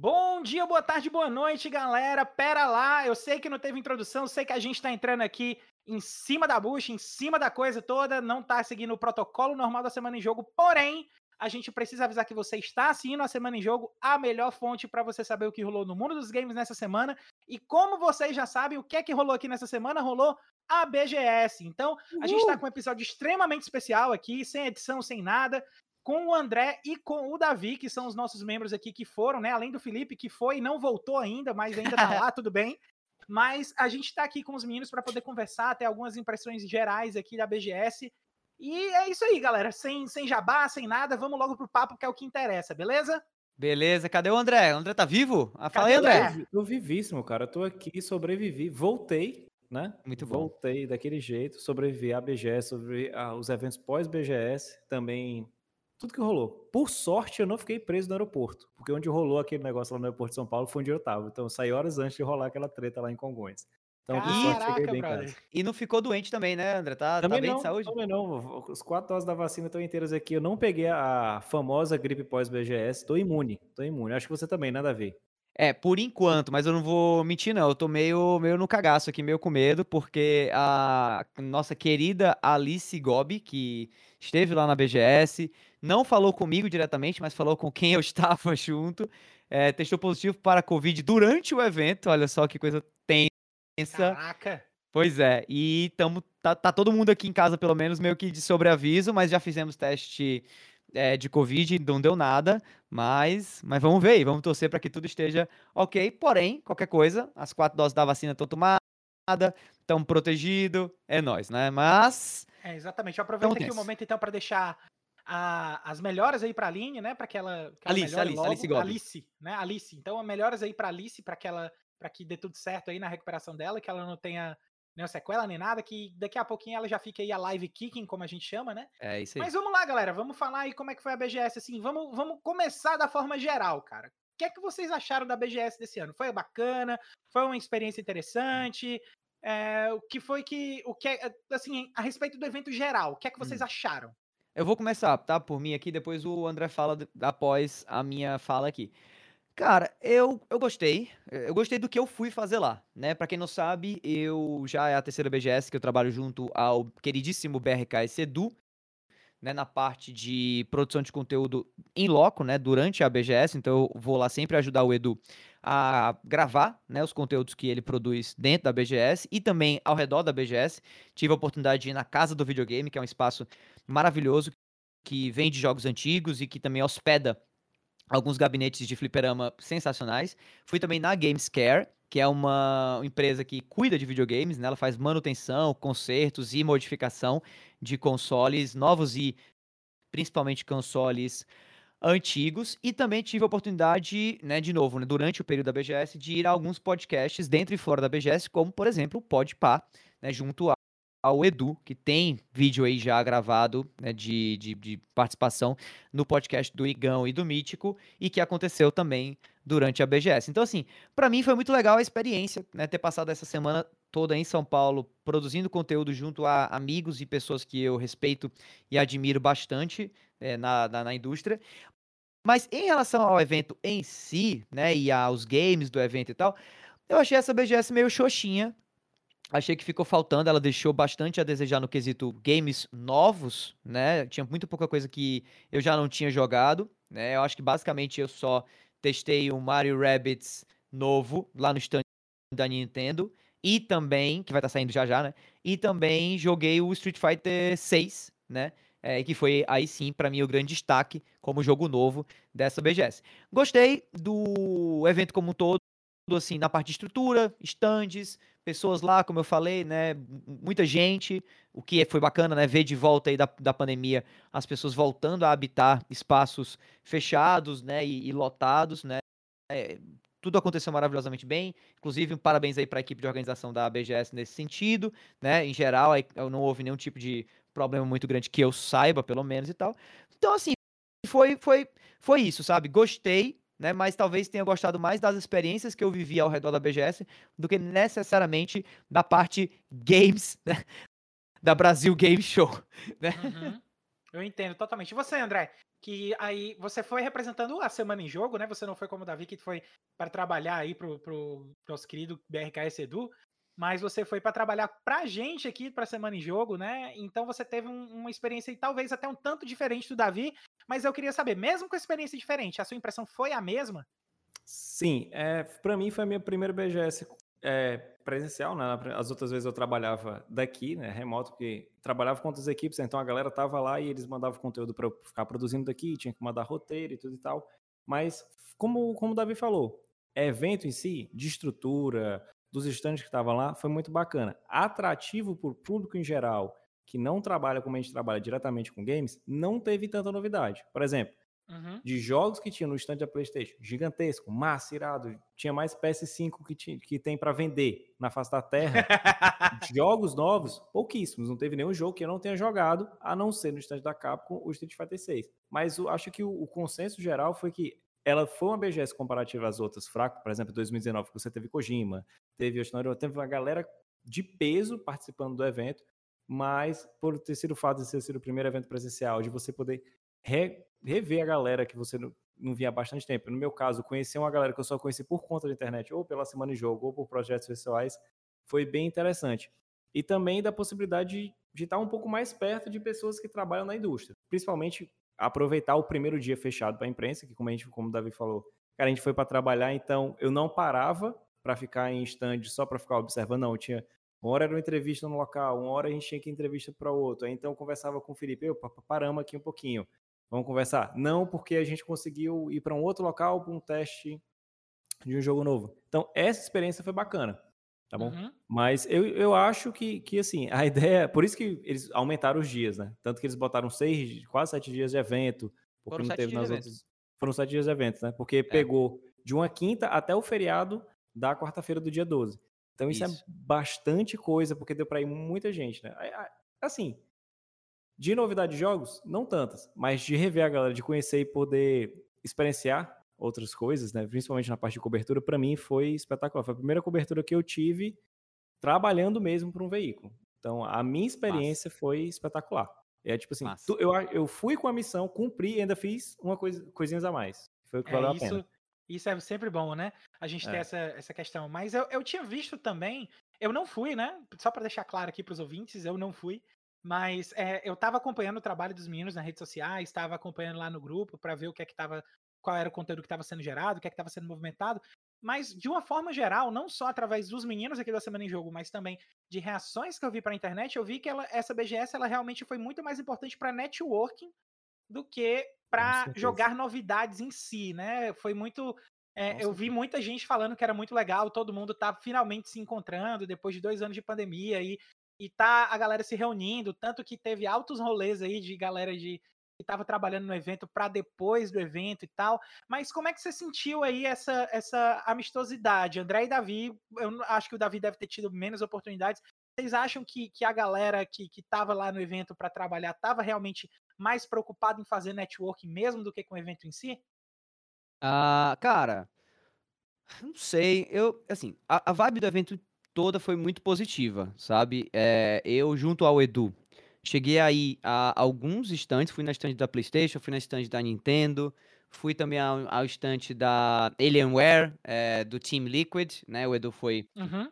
Bom dia, boa tarde, boa noite, galera. Pera lá, eu sei que não teve introdução, sei que a gente tá entrando aqui em cima da bucha, em cima da coisa toda, não tá seguindo o protocolo normal da semana em jogo, porém, a gente precisa avisar que você está assistindo a Semana em Jogo, a melhor fonte para você saber o que rolou no mundo dos games nessa semana. E como vocês já sabem, o que é que rolou aqui nessa semana? Rolou a BGS. Então, a gente está com um episódio extremamente especial aqui, sem edição, sem nada, com o André e com o Davi, que são os nossos membros aqui que foram, né? Além do Felipe, que foi e não voltou ainda, mas ainda tá lá, tudo bem. Mas a gente está aqui com os meninos para poder conversar, ter algumas impressões gerais aqui da BGS e é isso aí, galera. Sem, sem jabá, sem nada, vamos logo pro papo, que é o que interessa, beleza? Beleza, cadê o André? O André tá vivo? Ah, fala aí, André. Tô vivíssimo, cara. Eu tô aqui, sobrevivi, voltei, né? Muito bom. Voltei daquele jeito, sobrevivi à BGS, sobrevivi aos eventos pós-BGS, também tudo que rolou. Por sorte, eu não fiquei preso no aeroporto, porque onde rolou aquele negócio lá no aeroporto de São Paulo foi onde eu tava. Então eu saí horas antes de rolar aquela treta lá em Congonhas. Então, Caraca, bem, brother. E não ficou doente também, né, André? Tá, tá também tá bem não, de saúde? Também não. Os quatro doses da vacina estão inteiras aqui. Eu não peguei a famosa gripe pós-BGS. Tô imune. Tô imune. Acho que você também, nada a ver. É, por enquanto, mas eu não vou mentir, não. Eu tô meio, meio no cagaço aqui, meio com medo, porque a nossa querida Alice Gobi, que esteve lá na BGS, não falou comigo diretamente, mas falou com quem eu estava junto, é, testou positivo para a Covid durante o evento. Olha só que coisa tem Caraca! Pois é, e tamo, tá, tá, todo mundo aqui em casa, pelo menos, meio que de sobreaviso, mas já fizemos teste é, de Covid, não deu nada, mas, mas vamos ver, vamos torcer para que tudo esteja ok. Porém, qualquer coisa, as quatro doses da vacina estão tomadas, estão protegidos, é nós, né? Mas. É, exatamente. Eu aproveito aqui o momento, então, para deixar a, as melhoras aí para a Aline, né? Para que ela. Que Alice, ela Alice, logo. Alice, Alice, né? Alice. Então, melhoras aí para Alice, para que ela para que dê tudo certo aí na recuperação dela, que ela não tenha nenhuma sequela nem nada, que daqui a pouquinho ela já fique aí a live kicking, como a gente chama, né? É isso aí. Mas vamos lá, galera, vamos falar aí como é que foi a BGS, assim, vamos, vamos começar da forma geral, cara. O que é que vocês acharam da BGS desse ano? Foi bacana? Foi uma experiência interessante? É, o que foi que, o que, é, assim, a respeito do evento geral, o que é que vocês hum. acharam? Eu vou começar, tá? Por mim aqui, depois o André fala após a minha fala aqui. Cara, eu, eu gostei. Eu gostei do que eu fui fazer lá, né? Pra quem não sabe, eu já é a terceira BGS que eu trabalho junto ao queridíssimo BRK Edu, né, na parte de produção de conteúdo em loco, né, durante a BGS, então eu vou lá sempre ajudar o Edu a gravar, né, os conteúdos que ele produz dentro da BGS e também ao redor da BGS. Tive a oportunidade de ir na Casa do Videogame, que é um espaço maravilhoso que vende jogos antigos e que também hospeda alguns gabinetes de fliperama sensacionais. Fui também na Gamescare, que é uma empresa que cuida de videogames, né? Ela faz manutenção, consertos e modificação de consoles novos e principalmente consoles antigos e também tive a oportunidade, né, de novo, né, durante o período da BGS, de ir a alguns podcasts dentro e fora da BGS, como por exemplo o Podpah, né, junto ao Edu, que tem vídeo aí já gravado né, de, de, de, participação no podcast do Igão e do Mítico, e que aconteceu também durante a BGS. Então, assim, para mim foi muito legal a experiência, né, ter passado essa semana toda em São Paulo produzindo conteúdo junto a amigos e pessoas que eu respeito e admiro bastante é, na, na, na indústria. Mas em relação ao evento em si, né, e aos games do evento e tal, eu achei essa BGS meio xoxinha, Achei que ficou faltando, ela deixou bastante a desejar no quesito games novos, né? Tinha muito pouca coisa que eu já não tinha jogado, né? Eu acho que basicamente eu só testei o Mario Rabbids novo lá no stand da Nintendo e também, que vai estar tá saindo já já, né? E também joguei o Street Fighter 6, né? É, que foi aí sim para mim o grande destaque como jogo novo dessa BGS. Gostei do evento como um todo, assim, na parte de estrutura, estandes, pessoas lá, como eu falei, né? Muita gente, o que foi bacana, né? Ver de volta aí da, da pandemia as pessoas voltando a habitar espaços fechados, né? E, e lotados, né? É, tudo aconteceu maravilhosamente bem. Inclusive, parabéns aí para a equipe de organização da BGS nesse sentido, né? Em geral, não houve nenhum tipo de problema muito grande que eu saiba, pelo menos e tal. Então, assim, foi, foi, foi isso, sabe? Gostei, né? Mas talvez tenha gostado mais das experiências que eu vivi ao redor da BGS do que necessariamente da parte games, né? da Brasil Game Show, né? Uhum. Eu entendo totalmente. E você, André? que aí você foi representando a semana em jogo, né? Você não foi como o Davi, que foi para trabalhar aí pro, pro nosso querido BRKS Edu, mas você foi para trabalhar pra gente aqui pra semana em jogo, né? Então você teve um, uma experiência talvez até um tanto diferente do Davi, mas eu queria saber, mesmo com experiência diferente, a sua impressão foi a mesma? Sim, é, para mim foi a minha primeira BGS é, presencial, né? As outras vezes eu trabalhava daqui, né? Remoto, porque trabalhava com outras equipes, então a galera tava lá e eles mandavam conteúdo para eu ficar produzindo daqui, tinha que mandar roteiro e tudo e tal. Mas, como, como o Davi falou, evento em si, de estrutura, dos estandes que estavam lá, foi muito bacana. Atrativo para o público em geral, que não trabalha como a gente trabalha diretamente com games, não teve tanta novidade. Por exemplo, Uhum. De jogos que tinha no stand da PlayStation, gigantesco, massa, irado. Tinha mais PS5 que, tinha, que tem para vender na face da terra. jogos novos, pouquíssimos. Não teve nenhum jogo que eu não tenha jogado, a não ser no stand da Capcom, o Street Fighter 6. Mas eu acho que o, o consenso geral foi que ela foi uma BGS comparativa às outras fracas. Por exemplo, 2019, que você teve Kojima, teve Yoshinori, teve uma galera de peso participando do evento, mas por ter sido o fato de sido o primeiro evento presencial, de você poder re, rever a galera que você não, não via há bastante tempo. No meu caso, conhecer uma galera que eu só conheci por conta da internet, ou pela semana de jogo, ou por projetos pessoais, foi bem interessante. E também da possibilidade de, de estar um pouco mais perto de pessoas que trabalham na indústria. Principalmente aproveitar o primeiro dia fechado para a imprensa, que como a gente, como o Davi falou, cara, a gente foi para trabalhar, então eu não parava para ficar em stand só para ficar observando, não, eu tinha uma hora era uma entrevista no local, uma hora a gente tinha que ir entrevista para outro. Aí então eu conversava com o Felipe, eu paramos aqui um pouquinho. Vamos conversar? Não, porque a gente conseguiu ir para um outro local para um teste de um jogo novo. Então, essa experiência foi bacana, tá bom? Uhum. Mas eu, eu acho que, que, assim, a ideia... Por isso que eles aumentaram os dias, né? Tanto que eles botaram seis, quase sete dias de evento, porque Foram não teve nas outras... Foram sete dias de evento, né? Porque é. pegou de uma quinta até o feriado da quarta-feira do dia 12. Então, isso, é isso. é bastante coisa, porque deu para ir muita gente, né? Assim, de novidade de jogos, não tantas, mas de rever a galera, de conhecer e poder experienciar outras coisas, né? Principalmente na parte de cobertura, para mim foi espetacular. Foi a primeira cobertura que eu tive trabalhando mesmo para um veículo. Então, a minha experiência Massa. foi espetacular. É tipo assim, tu, eu, eu fui com a missão, cumpri e ainda fiz uma coisa, coisinhas a mais. Foi o que é, valeu isso, a pena. Isso é sempre bom, né? A gente é. ter essa, essa questão. Mas eu, eu tinha visto também, eu não fui, né? Só para deixar claro aqui para os ouvintes, eu não fui. Mas é, eu estava acompanhando o trabalho dos meninos nas redes sociais, estava acompanhando lá no grupo para ver o que é que estava, qual era o conteúdo que estava sendo gerado, o que é que estava sendo movimentado. Mas de uma forma geral, não só através dos meninos aqui da Semana em Jogo, mas também de reações que eu vi para a internet, eu vi que ela, essa BGS ela realmente foi muito mais importante para networking do que para jogar novidades em si, né? Foi muito é, eu vi muita gente falando que era muito legal, todo mundo tá finalmente se encontrando depois de dois anos de pandemia e e tá a galera se reunindo, tanto que teve altos rolês aí de galera de que estava trabalhando no evento para depois do evento e tal. Mas como é que você sentiu aí essa, essa amistosidade? André e Davi, eu acho que o Davi deve ter tido menos oportunidades. Vocês acham que, que a galera que estava lá no evento para trabalhar estava realmente mais preocupada em fazer network mesmo do que com o evento em si? Ah, cara, não sei. Eu, assim, a, a vibe do evento toda foi muito positiva, sabe? É, eu, junto ao Edu, cheguei aí a alguns estantes, fui na estante da PlayStation, fui na estante da Nintendo, fui também ao, ao estante da Alienware, é, do Team Liquid, né? O Edu foi, uhum.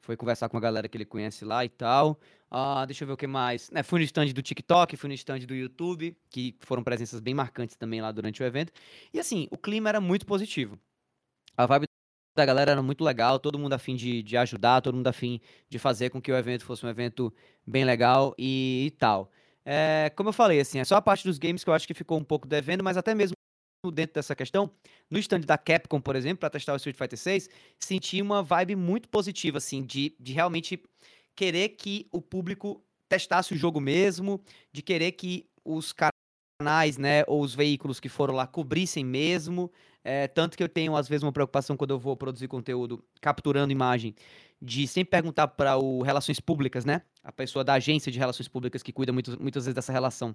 foi conversar com a galera que ele conhece lá e tal. Uh, deixa eu ver o que mais. É, fui no stand do TikTok, fui no stand do YouTube, que foram presenças bem marcantes também lá durante o evento. E assim, o clima era muito positivo. A vibe da galera era muito legal, todo mundo afim de, de ajudar, todo mundo afim de fazer com que o evento fosse um evento bem legal e, e tal. É, como eu falei, assim, é só a parte dos games que eu acho que ficou um pouco devendo, mas até mesmo dentro dessa questão, no stand da Capcom, por exemplo, para testar o Street Fighter 6, senti uma vibe muito positiva, assim, de, de realmente querer que o público testasse o jogo mesmo, de querer que os canais, né, ou os veículos que foram lá cobrissem mesmo, é, tanto que eu tenho, às vezes, uma preocupação quando eu vou produzir conteúdo capturando imagem, de sempre perguntar para o Relações Públicas, né? A pessoa da agência de Relações Públicas que cuida muito, muitas vezes dessa relação.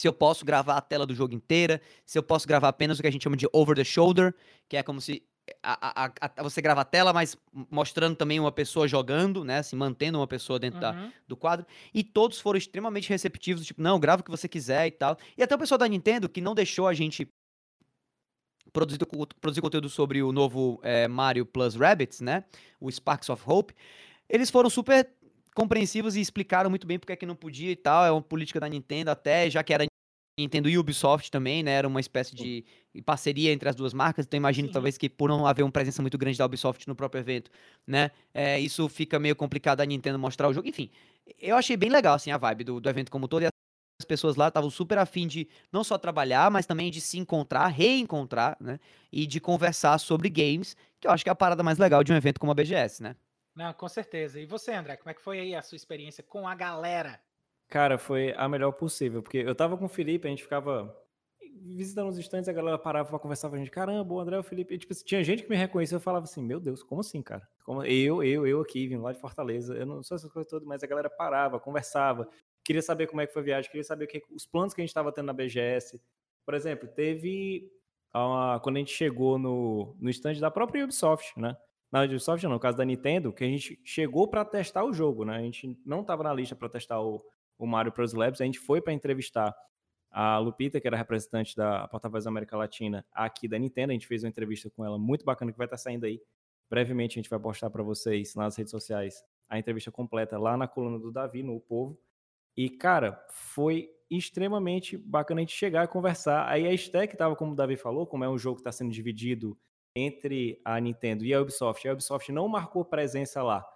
Se eu posso gravar a tela do jogo inteira, se eu posso gravar apenas o que a gente chama de over the shoulder, que é como se a, a, a, você grava a tela, mas mostrando também uma pessoa jogando, né? Assim, mantendo uma pessoa dentro uhum. da, do quadro. E todos foram extremamente receptivos, tipo, não, grava o que você quiser e tal. E até o pessoal da Nintendo, que não deixou a gente produzir, produzir conteúdo sobre o novo é, Mario Plus Rabbits, né? O Sparks of Hope. Eles foram super compreensivos e explicaram muito bem porque é que não podia e tal. É uma política da Nintendo até, já que era Nintendo e Ubisoft também, né? Era uma espécie de parceria entre as duas marcas. Então imagino Sim. talvez que por não haver uma presença muito grande da Ubisoft no próprio evento, né? É, isso fica meio complicado a Nintendo mostrar o jogo. Enfim, eu achei bem legal assim a vibe do, do evento como todo. E as pessoas lá estavam super afim de não só trabalhar, mas também de se encontrar, reencontrar, né? E de conversar sobre games, que eu acho que é a parada mais legal de um evento como a BGS, né? Não, com certeza. E você, André, como é que foi aí a sua experiência com a galera? Cara, foi a melhor possível, porque eu tava com o Felipe, a gente ficava visitando os estantes, a galera parava pra conversar com a gente, caramba, o André, o Felipe, e, tipo, tinha gente que me reconhecia, eu falava assim, meu Deus, como assim, cara? Como, eu, eu, eu aqui, vim lá de Fortaleza, eu não sou essas coisas todas, mas a galera parava, conversava, queria saber como é que foi a viagem, queria saber que, os planos que a gente tava tendo na BGS. Por exemplo, teve, uma, quando a gente chegou no, no stand da própria Ubisoft, né? Na Ubisoft não, no caso da Nintendo, que a gente chegou para testar o jogo, né? A gente não tava na lista para testar o, o Mario Bros. Labs, a gente foi para entrevistar a Lupita, que era representante da Porta-Voz América Latina aqui da Nintendo. A gente fez uma entrevista com ela muito bacana que vai estar tá saindo aí. Brevemente a gente vai postar para vocês nas redes sociais a entrevista completa lá na coluna do Davi, no o Povo. E, cara, foi extremamente bacana a gente chegar e conversar. Aí a Stack estava, como o Davi falou, como é um jogo que está sendo dividido entre a Nintendo e a Ubisoft. A Ubisoft não marcou presença lá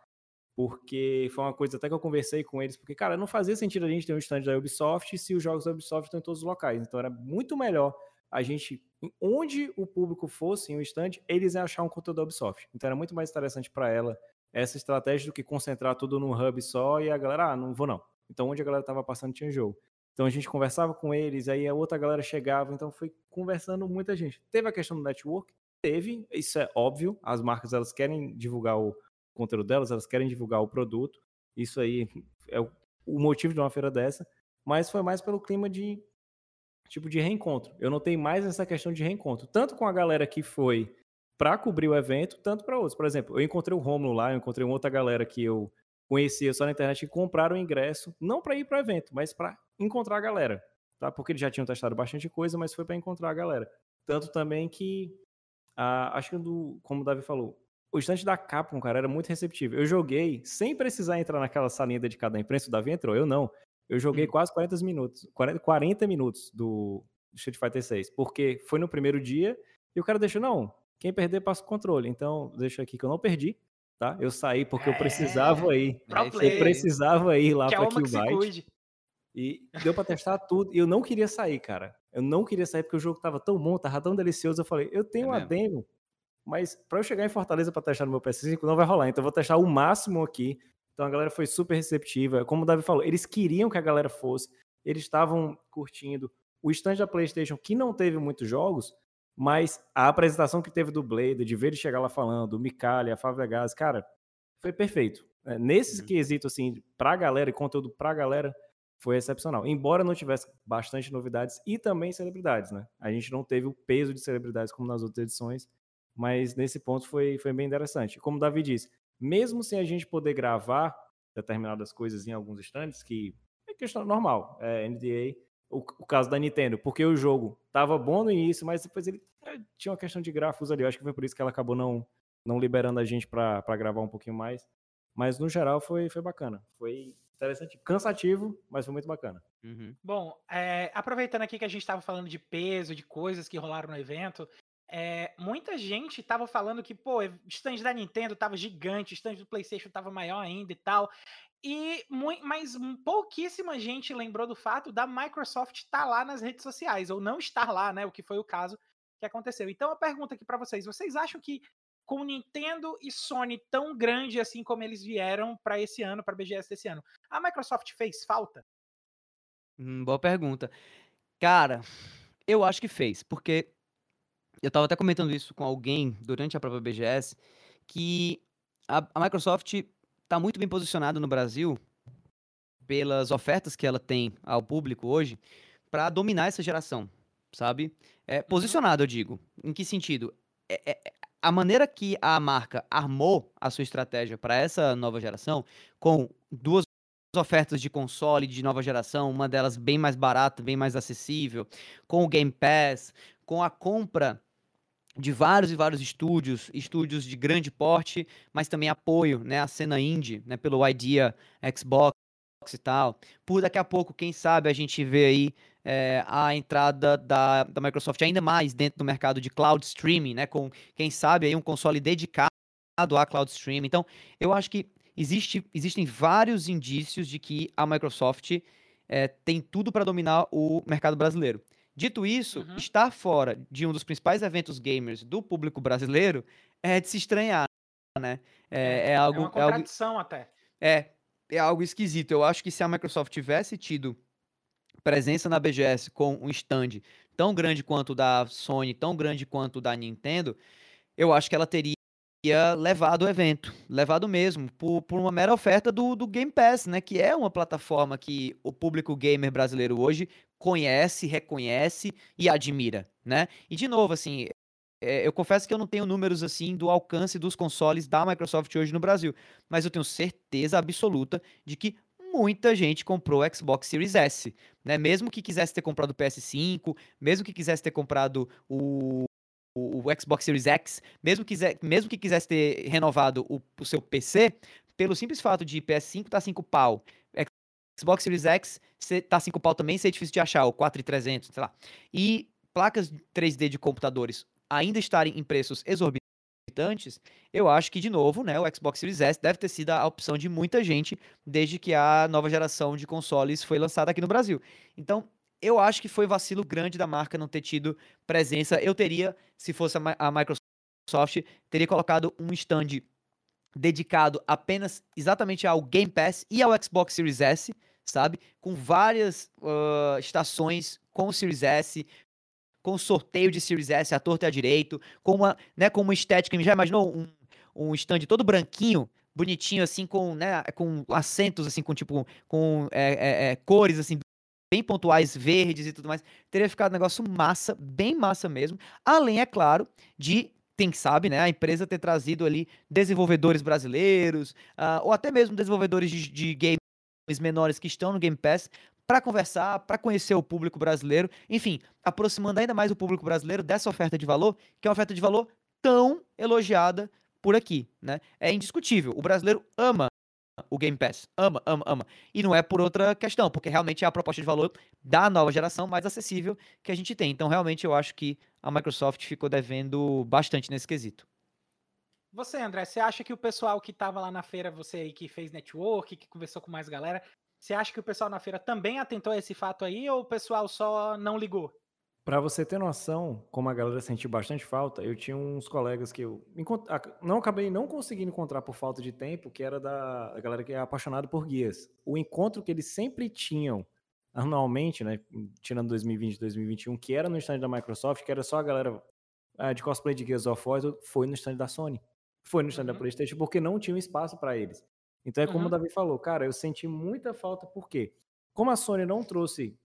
porque foi uma coisa até que eu conversei com eles, porque, cara, não fazia sentido a gente ter um stand da Ubisoft se os jogos da Ubisoft estão em todos os locais. Então era muito melhor a gente, onde o público fosse em um stand, eles iam achar um conteúdo da Ubisoft. Então era muito mais interessante para ela essa estratégia do que concentrar tudo num hub só e a galera, ah, não vou não. Então onde a galera tava passando tinha jogo. Então a gente conversava com eles, aí a outra galera chegava, então foi conversando muita gente. Teve a questão do network, teve, isso é óbvio, as marcas elas querem divulgar o, conteúdo delas, elas querem divulgar o produto. Isso aí é o, motivo de uma feira dessa, mas foi mais pelo clima de tipo de reencontro. Eu notei mais essa questão de reencontro, tanto com a galera que foi para cobrir o evento, tanto para outros. Por exemplo, eu encontrei o Romulo lá, eu encontrei outra galera que eu conhecia só na internet que compraram o ingresso, não para ir para o evento, mas para encontrar a galera, tá? Porque eles já tinham testado bastante coisa, mas foi para encontrar a galera. Tanto também que, ah, acho que, do, como o Davi falou, o estante da Capcom, cara, era muito receptivo. Eu joguei sem precisar entrar naquela salinha dedicada à imprensa, o Davi entrou, eu não. Eu joguei hum. quase 40 minutos, 40, 40 minutos do Street Fighter 6, porque foi no primeiro dia e o cara deixou, não, quem perder passa o controle. Então, deixa aqui que eu não perdi, tá? Eu saí porque eu precisava é, ir. Eu precisava ir lá para Killbyte. E deu para testar tudo. E eu não queria sair, cara. Eu não queria sair porque o jogo tava tão bom, tava tão delicioso. Eu falei, eu tenho é uma mesmo? demo mas para eu chegar em Fortaleza para testar no meu PS5 não vai rolar. Então eu vou testar o máximo aqui. Então a galera foi super receptiva. Como o Davi falou, eles queriam que a galera fosse, eles estavam curtindo. O stand da PlayStation, que não teve muitos jogos, mas a apresentação que teve do Blade, de ver ele chegar lá falando, o Micali, a Fábio Gás, cara, foi perfeito. É, nesses uhum. quesitos, assim, pra galera e conteúdo pra galera, foi excepcional. Embora não tivesse bastante novidades e também celebridades, né? A gente não teve o peso de celebridades como nas outras edições, mas nesse ponto foi, foi bem interessante. Como o Davi disse, mesmo sem a gente poder gravar determinadas coisas em alguns stands, que é questão normal, é NDA, o, o caso da Nintendo, porque o jogo tava bom no início, mas depois ele é, tinha uma questão de gráficos ali, eu acho que foi por isso que ela acabou não, não liberando a gente para gravar um pouquinho mais. Mas no geral foi, foi bacana. Foi interessante, cansativo, mas foi muito bacana. Uhum. Bom, é, aproveitando aqui que a gente estava falando de peso, de coisas que rolaram no evento, é, muita gente tava falando que, pô, o stand da Nintendo tava gigante, stand do PlayStation tava maior ainda e tal. E mas pouquíssima gente lembrou do fato da Microsoft estar tá lá nas redes sociais, ou não estar lá, né? O que foi o caso que aconteceu. Então, a pergunta aqui para vocês: vocês acham que com Nintendo e Sony tão grande assim como eles vieram para esse ano, para BGS desse ano, a Microsoft fez falta? Hum, boa pergunta. Cara, eu acho que fez, porque eu estava até comentando isso com alguém durante a própria BGS, que a, a Microsoft está muito bem posicionada no Brasil pelas ofertas que ela tem ao público hoje para dominar essa geração, sabe? É, uhum. posicionado, eu digo. Em que sentido? É, é, a maneira que a marca armou a sua estratégia para essa nova geração, com duas ofertas de console de nova geração, uma delas bem mais barata, bem mais acessível, com o Game Pass, com a compra de vários e vários estúdios, estúdios de grande porte, mas também apoio, né, à cena indie, né, pelo Idea Xbox e tal. Por daqui a pouco, quem sabe a gente vê aí é, a entrada da, da Microsoft ainda mais dentro do mercado de cloud streaming, né, com quem sabe aí um console dedicado a cloud streaming. Então, eu acho que existe, existem vários indícios de que a Microsoft é, tem tudo para dominar o mercado brasileiro. Dito isso, uhum. estar fora de um dos principais eventos gamers do público brasileiro é de se estranhar, né? É, é, é algo. É uma contradição é algo, até. É, é algo esquisito. Eu acho que se a Microsoft tivesse tido presença na BGS com um stand tão grande quanto o da Sony, tão grande quanto o da Nintendo, eu acho que ela teria levado o evento, levado mesmo, por, por uma mera oferta do, do Game Pass, né? Que é uma plataforma que o público gamer brasileiro hoje conhece, reconhece e admira, né? E de novo, assim, é, eu confesso que eu não tenho números assim do alcance dos consoles da Microsoft hoje no Brasil, mas eu tenho certeza absoluta de que muita gente comprou o Xbox Series S, né? Mesmo que quisesse ter comprado o PS5, mesmo que quisesse ter comprado o, o, Xbox Series X, mesmo, quiser, mesmo que quisesse ter renovado o, o seu PC, pelo simples fato de PS5 tá 5 pau, Xbox Series X tá 5 pau também, seria difícil de achar, o 4300, sei lá. E placas 3D de computadores ainda estarem em preços exorbitantes, eu acho que, de novo, né, o Xbox Series S deve ter sido a opção de muita gente desde que a nova geração de consoles foi lançada aqui no Brasil. Então, eu acho que foi vacilo grande da marca não ter tido presença. Eu teria, se fosse a Microsoft, teria colocado um stand dedicado apenas exatamente ao Game Pass e ao Xbox Series S, sabe? Com várias uh, estações com o Series S, com sorteio de Series S à torta e à direito, com uma, né, com uma estética, já imaginou um, um stand todo branquinho, bonitinho, assim, com, né, com acentos, assim, com, tipo, com é, é, é, cores, assim, bem pontuais, verdes e tudo mais. Teria ficado um negócio massa, bem massa mesmo. Além, é claro, de quem sabe, né, a empresa ter trazido ali desenvolvedores brasileiros, uh, ou até mesmo desenvolvedores de, de games menores que estão no Game Pass para conversar, para conhecer o público brasileiro, enfim, aproximando ainda mais o público brasileiro dessa oferta de valor, que é uma oferta de valor tão elogiada por aqui, né? É indiscutível. O brasileiro ama o Game Pass. Ama, ama, ama. E não é por outra questão, porque realmente é a proposta de valor da nova geração mais acessível que a gente tem. Então, realmente, eu acho que a Microsoft ficou devendo bastante nesse quesito. Você, André, você acha que o pessoal que estava lá na feira, você aí que fez network, que conversou com mais galera, você acha que o pessoal na feira também atentou a esse fato aí ou o pessoal só não ligou? Para você ter noção, como a galera sentiu bastante falta, eu tinha uns colegas que eu não acabei não conseguindo encontrar por falta de tempo, que era da galera que é apaixonada por guias. O encontro que eles sempre tinham anualmente, né, tirando 2020 e 2021, que era no stand da Microsoft, que era só a galera ah, de cosplay de Gears of War, foi no stand da Sony. Foi no stand uhum. da PlayStation porque não tinha espaço para eles. Então é como uhum. o Davi falou, cara, eu senti muita falta porque como a Sony não trouxe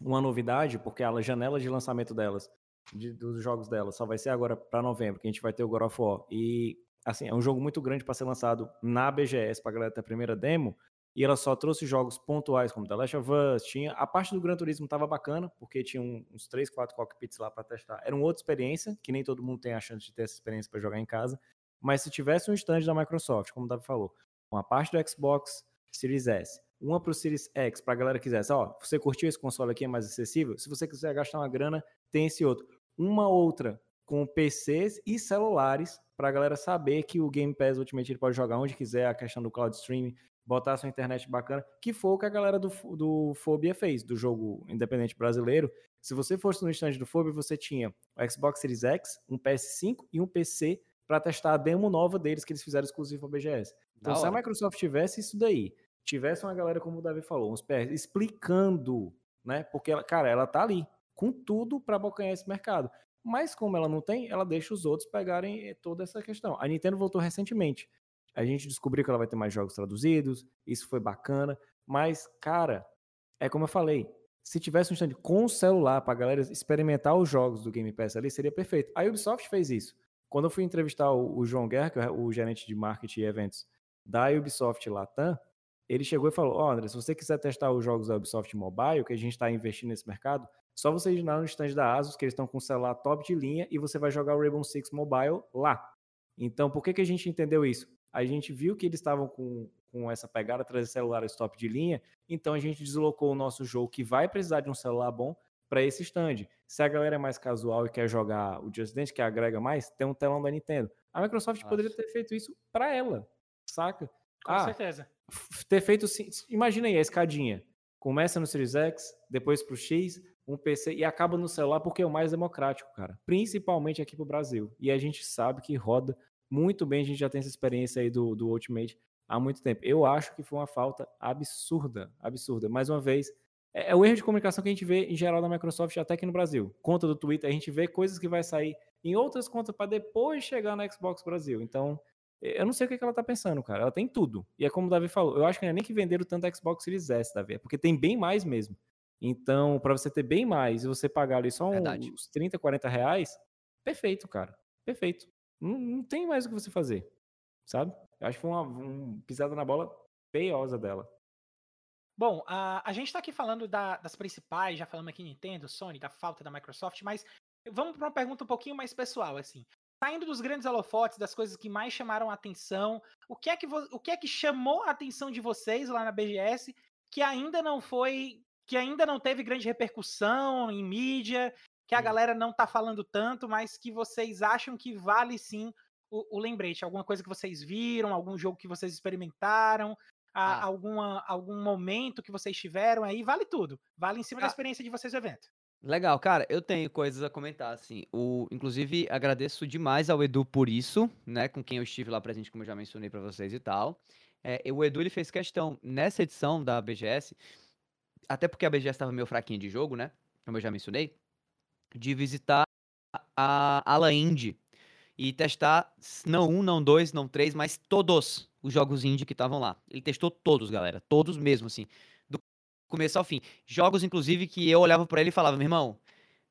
uma novidade, porque a janela de lançamento delas, de, dos jogos delas, só vai ser agora para novembro, que a gente vai ter o God of War. E, assim, é um jogo muito grande para ser lançado na BGS, pra galera ter a primeira demo. E ela só trouxe jogos pontuais, como The Last of Us. Tinha, a parte do Gran Turismo tava bacana, porque tinha uns 3, 4 cockpits lá para testar. Era uma outra experiência, que nem todo mundo tem a chance de ter essa experiência para jogar em casa. Mas se tivesse um stand da Microsoft, como o Davi falou, uma parte do Xbox Series S, uma para o Series X, para a galera que quisesse, ó, você curtiu esse console aqui, é mais acessível? Se você quiser gastar uma grana, tem esse outro. Uma outra com PCs e celulares, para a galera saber que o Game Pass Ultimate ele pode jogar onde quiser, a questão do cloud streaming, botar sua internet bacana, que foi o que a galera do, do Phobia fez, do jogo independente brasileiro. Se você fosse no stand do Phobia, você tinha o Xbox Series X, um PS5 e um PC para testar a demo nova deles que eles fizeram exclusivo para BGS. Então, se a Microsoft tivesse isso daí, tivesse uma galera, como o Davi falou, uns pés explicando, né? Porque, ela, cara, ela tá ali com tudo para abocanhar esse mercado. Mas como ela não tem, ela deixa os outros pegarem eh, toda essa questão. A Nintendo voltou recentemente. A gente descobriu que ela vai ter mais jogos traduzidos, isso foi bacana, mas, cara, é como eu falei, se tivesse um stand com celular pra galera experimentar os jogos do Game Pass ali, seria perfeito. A Ubisoft fez isso. Quando eu fui entrevistar o, o João Guerra, que é o gerente de marketing e eventos da Ubisoft Latam, ele chegou e falou: Ó, oh, André, se você quiser testar os jogos da Ubisoft Mobile, que a gente está investindo nesse mercado, só você ir lá no stand da Asus, que eles estão com um celular top de linha, e você vai jogar o Rainbow Six Mobile lá. Então, por que, que a gente entendeu isso? A gente viu que eles estavam com, com essa pegada, trazer celulares top de linha, então a gente deslocou o nosso jogo, que vai precisar de um celular bom, para esse stand. Se a galera é mais casual e quer jogar o Just Dance, que agrega mais, tem um telão da Nintendo. A Microsoft Nossa. poderia ter feito isso para ela, saca? Com ah, certeza. Ter feito, imagina aí a escadinha. Começa no Series X, depois pro X, um PC e acaba no celular porque é o mais democrático, cara. Principalmente aqui pro Brasil. E a gente sabe que roda muito bem, a gente já tem essa experiência aí do, do Ultimate há muito tempo. Eu acho que foi uma falta absurda, absurda. Mais uma vez, é, é, o erro de comunicação que a gente vê em geral da Microsoft até aqui no Brasil. Conta do Twitter, a gente vê coisas que vai sair em outras contas para depois chegar na Xbox Brasil. Então, eu não sei o que, ela tá pensando, cara. Ela tem tudo. E é como o Davi falou, eu acho que não é nem que venderam tanto Xbox Series S, Davi, é porque tem bem mais mesmo. Então, para você ter bem mais e você pagar ali só uns 30, 40 reais, perfeito, cara. Perfeito. Não, não tem mais o que você fazer, sabe? Eu acho que foi uma, uma pisada na bola feiosa dela. Bom, a, a gente está aqui falando da, das principais, já falamos aqui Nintendo, Sony, da falta da Microsoft, mas vamos para uma pergunta um pouquinho mais pessoal, assim. Saindo dos grandes holofotes, das coisas que mais chamaram a atenção, o que é que, o que, é que chamou a atenção de vocês lá na BGS que ainda não foi, que ainda não teve grande repercussão em mídia, que a galera não está falando tanto, mas que vocês acham que vale sim o, o, lembrete? Alguma coisa que vocês viram, algum jogo que vocês experimentaram, a, ah. alguma, algum momento que vocês tiveram aí, vale tudo. Vale em cima ah. da experiência de vocês do evento. Legal, cara, eu tenho coisas a comentar, assim. O, inclusive, agradeço demais ao Edu por isso, né? Com quem eu estive lá presente, como eu já mencionei para vocês e tal. É, o Edu ele fez questão nessa edição da BGS, até porque a BGS estava meio fraquinha de jogo, né? Como eu já mencionei, de visitar a Ala Indie e testar não um, não dois, não três, mas todos os jogos indie que estavam lá. Ele testou todos, galera. Todos mesmo, assim. Começo ao fim. Jogos, inclusive, que eu olhava para ele e falava, meu irmão,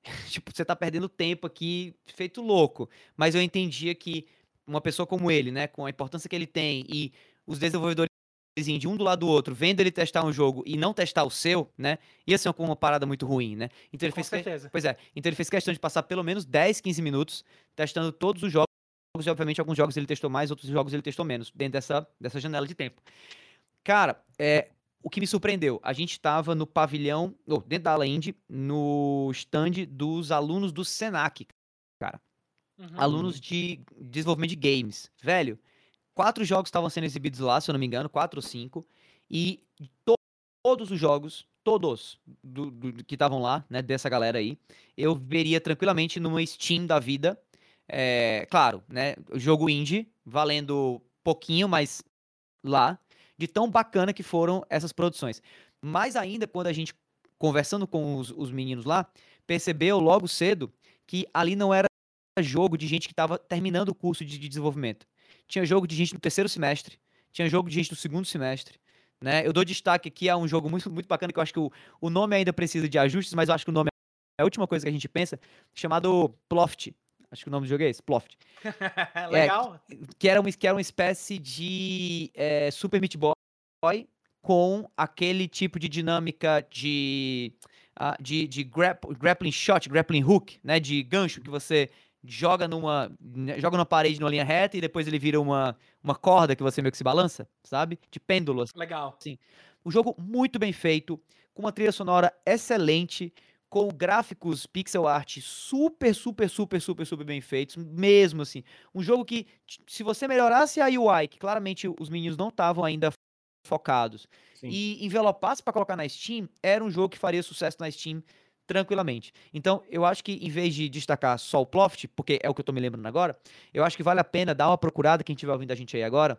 tipo, você tá perdendo tempo aqui, feito louco. Mas eu entendia que uma pessoa como ele, né, com a importância que ele tem e os desenvolvedores de um do lado do outro, vendo ele testar um jogo e não testar o seu, né? Ia ser uma parada muito ruim, né? Então ele Com fez certeza. Pois é. Então ele fez questão de passar pelo menos 10, 15 minutos testando todos os jogos jogos, e obviamente alguns jogos ele testou mais, outros jogos ele testou menos, dentro dessa, dessa janela de tempo. Cara, é, o que me surpreendeu, a gente estava no pavilhão, ou dentro da ala indie, no stand dos alunos do Senac, cara. Uhum. Alunos de desenvolvimento de games. Velho, quatro jogos estavam sendo exibidos lá, se eu não me engano, quatro ou cinco, e to todos os jogos, todos do, do, que estavam lá, né, dessa galera aí, eu veria tranquilamente numa Steam da vida, é, claro, né? Jogo indie, valendo pouquinho, mas lá, de tão bacana que foram essas produções. Mais ainda, quando a gente, conversando com os, os meninos lá, percebeu logo cedo que ali não era jogo de gente que estava terminando o curso de, de, desenvolvimento. Tinha jogo de gente no terceiro semestre, tinha jogo de gente no segundo semestre. Né? Eu dou destaque aqui a um jogo muito, muito bacana, que eu acho que o, o nome ainda precisa de ajustes, mas eu acho que o nome é a última coisa que a gente pensa, chamado Ploft. Acho que o nome do jogo é esse, Ploft. Legal. É, que, era uma, que era uma espécie de é, Super Meat Boy com aquele tipo de dinâmica de, uh, de, de grappling shot, grappling hook, né? De gancho que você joga numa né, joga numa parede numa linha reta e depois ele vira uma, uma corda que você meio que se balança, sabe? De pêndulo. Assim. Legal. Sim. Um jogo muito bem feito, com uma trilha sonora excelente, com gráficos pixel art super, super, super, super, super bem feitos, mesmo assim. Um jogo que, se você melhorasse a UI, que claramente os meninos não estavam ainda focados, Sim. e envelopasse para colocar na Steam, era um jogo que faria sucesso na Steam tranquilamente. Então, eu acho que em vez de destacar só o Ploft, porque é o que eu tô me lembrando agora, eu acho que vale a pena dar uma procurada, quem estiver ouvindo a gente aí agora,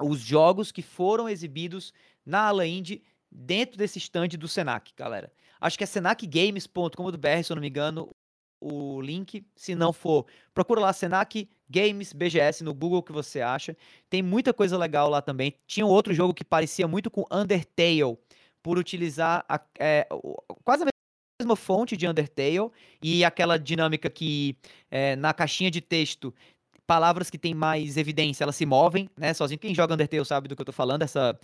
os jogos que foram exibidos na Ala Indie dentro desse stand do Senac, galera. Acho que é senacgames.com.br, se eu não me engano, o link. Se não for, procura lá Senac Games BGS no Google que você acha. Tem muita coisa legal lá também. Tinha um outro jogo que parecia muito com Undertale, por utilizar a, é, quase a mesma fonte de Undertale e aquela dinâmica que é, na caixinha de texto palavras que têm mais evidência, elas se movem, né, sozinho. Quem joga Undertale sabe do que eu tô falando, essa